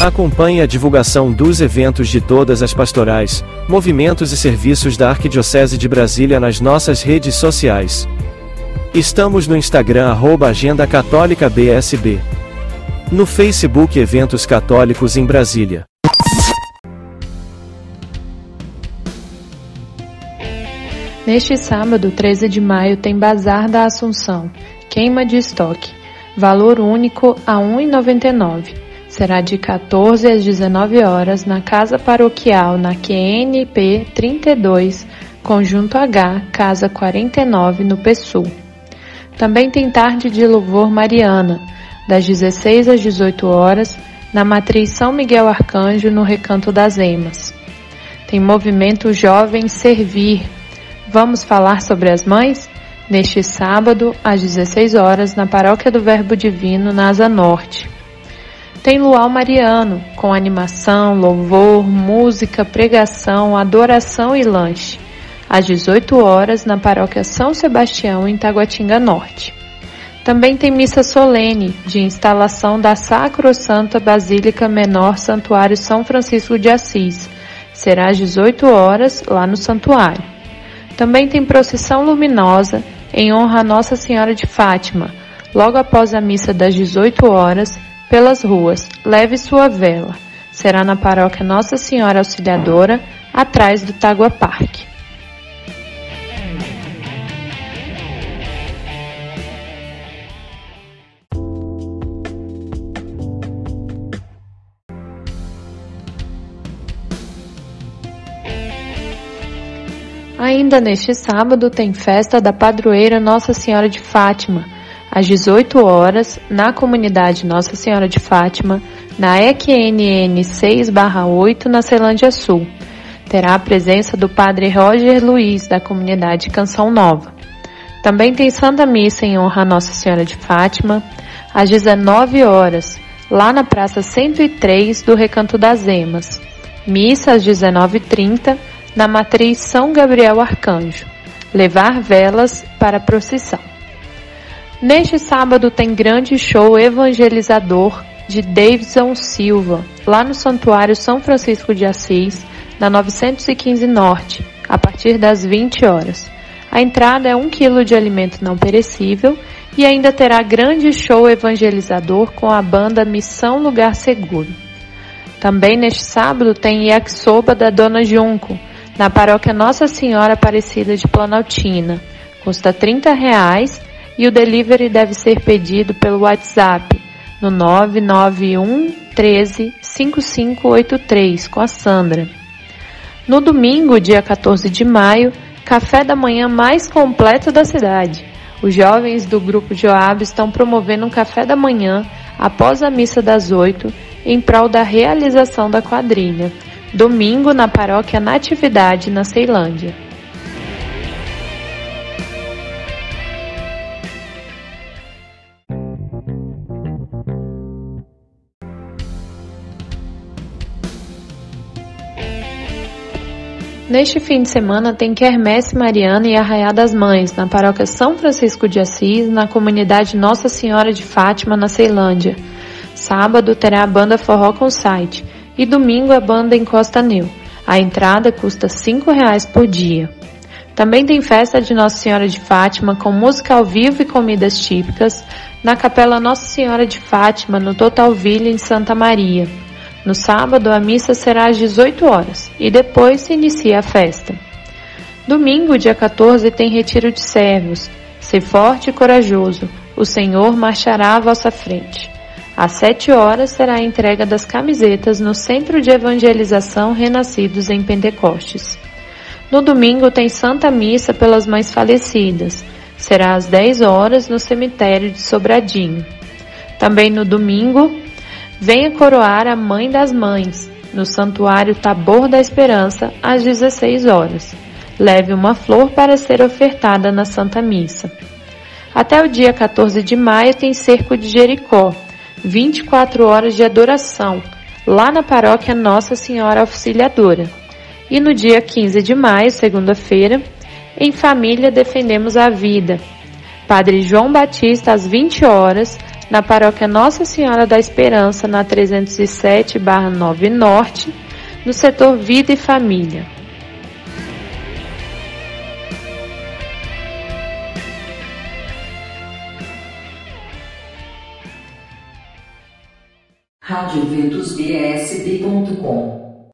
Acompanhe a divulgação dos eventos de todas as pastorais, movimentos e serviços da Arquidiocese de Brasília nas nossas redes sociais. Estamos no Instagram arroba Agenda Católica BSB. No Facebook Eventos Católicos em Brasília. Neste sábado, 13 de maio, tem Bazar da Assunção, queima de estoque, valor único a R$ 1,99. Será de 14 às 19 horas na Casa Paroquial, na QNP 32, Conjunto H, Casa 49, no PSUL. Também tem tarde de louvor mariana, das 16 às 18 horas, na Matriz São Miguel Arcanjo, no Recanto das Emas. Tem movimento Jovem Servir, Vamos falar sobre as mães? Neste sábado, às 16 horas, na Paróquia do Verbo Divino, na Asa Norte. Tem luau mariano, com animação, louvor, música, pregação, adoração e lanche, às 18 horas, na Paróquia São Sebastião, em Taguatinga Norte. Também tem missa solene, de instalação da Sacro Santa Basílica Menor Santuário São Francisco de Assis. Será às 18 horas, lá no santuário. Também tem procissão luminosa em honra a Nossa Senhora de Fátima, logo após a missa das 18 horas, pelas ruas. Leve sua vela. Será na paróquia Nossa Senhora Auxiliadora, atrás do Tagua Parque. Ainda neste sábado tem festa da padroeira Nossa Senhora de Fátima, às 18 horas, na comunidade Nossa Senhora de Fátima, na EQNN 6/8, na Celândia Sul. Terá a presença do Padre Roger Luiz, da comunidade Canção Nova. Também tem Santa Missa em honra a Nossa Senhora de Fátima, às 19 horas, lá na Praça 103 do Recanto das Emas. Missa às 19h30 na matriz São Gabriel Arcanjo, levar velas para a procissão. Neste sábado tem grande show evangelizador de Davidson Silva, lá no Santuário São Francisco de Assis, na 915 Norte, a partir das 20 horas. A entrada é um quilo de alimento não perecível e ainda terá grande show evangelizador com a banda Missão Lugar Seguro. Também neste sábado tem yakisoba da Dona Junco, na paróquia Nossa Senhora Aparecida de Planaltina. Custa 30 reais e o delivery deve ser pedido pelo WhatsApp no 991 13 5583 com a Sandra. No domingo, dia 14 de maio, café da manhã mais completo da cidade. Os jovens do grupo Joab estão promovendo um café da manhã após a missa das oito em prol da realização da quadrilha. Domingo na paróquia Natividade, na Ceilândia. Neste fim de semana tem Quermesse Mariana e Arraiá das Mães, na paróquia São Francisco de Assis, na comunidade Nossa Senhora de Fátima, na Ceilândia. Sábado terá a banda Forró com Site e domingo a banda Encosta New. A entrada custa R$ 5,00 por dia. Também tem festa de Nossa Senhora de Fátima com música ao vivo e comidas típicas na Capela Nossa Senhora de Fátima, no Total Villa, em Santa Maria. No sábado, a missa será às 18 horas e depois se inicia a festa. Domingo, dia 14, tem retiro de servos. Ser forte e corajoso, o Senhor marchará à vossa frente. Às sete horas será a entrega das camisetas no Centro de Evangelização Renascidos em Pentecostes. No domingo tem Santa Missa pelas Mães Falecidas. Será às 10 horas no cemitério de Sobradinho. Também no domingo, venha coroar a Mãe das Mães, no Santuário Tabor da Esperança, às 16 horas. Leve uma flor para ser ofertada na Santa Missa. Até o dia 14 de maio tem Cerco de Jericó, 24 horas de adoração, lá na paróquia Nossa Senhora Auxiliadora. E no dia 15 de maio, segunda-feira, em família defendemos a vida. Padre João Batista, às 20 horas, na paróquia Nossa Senhora da Esperança, na 307-9 Norte, no setor Vida e Família. radioventusbsb.com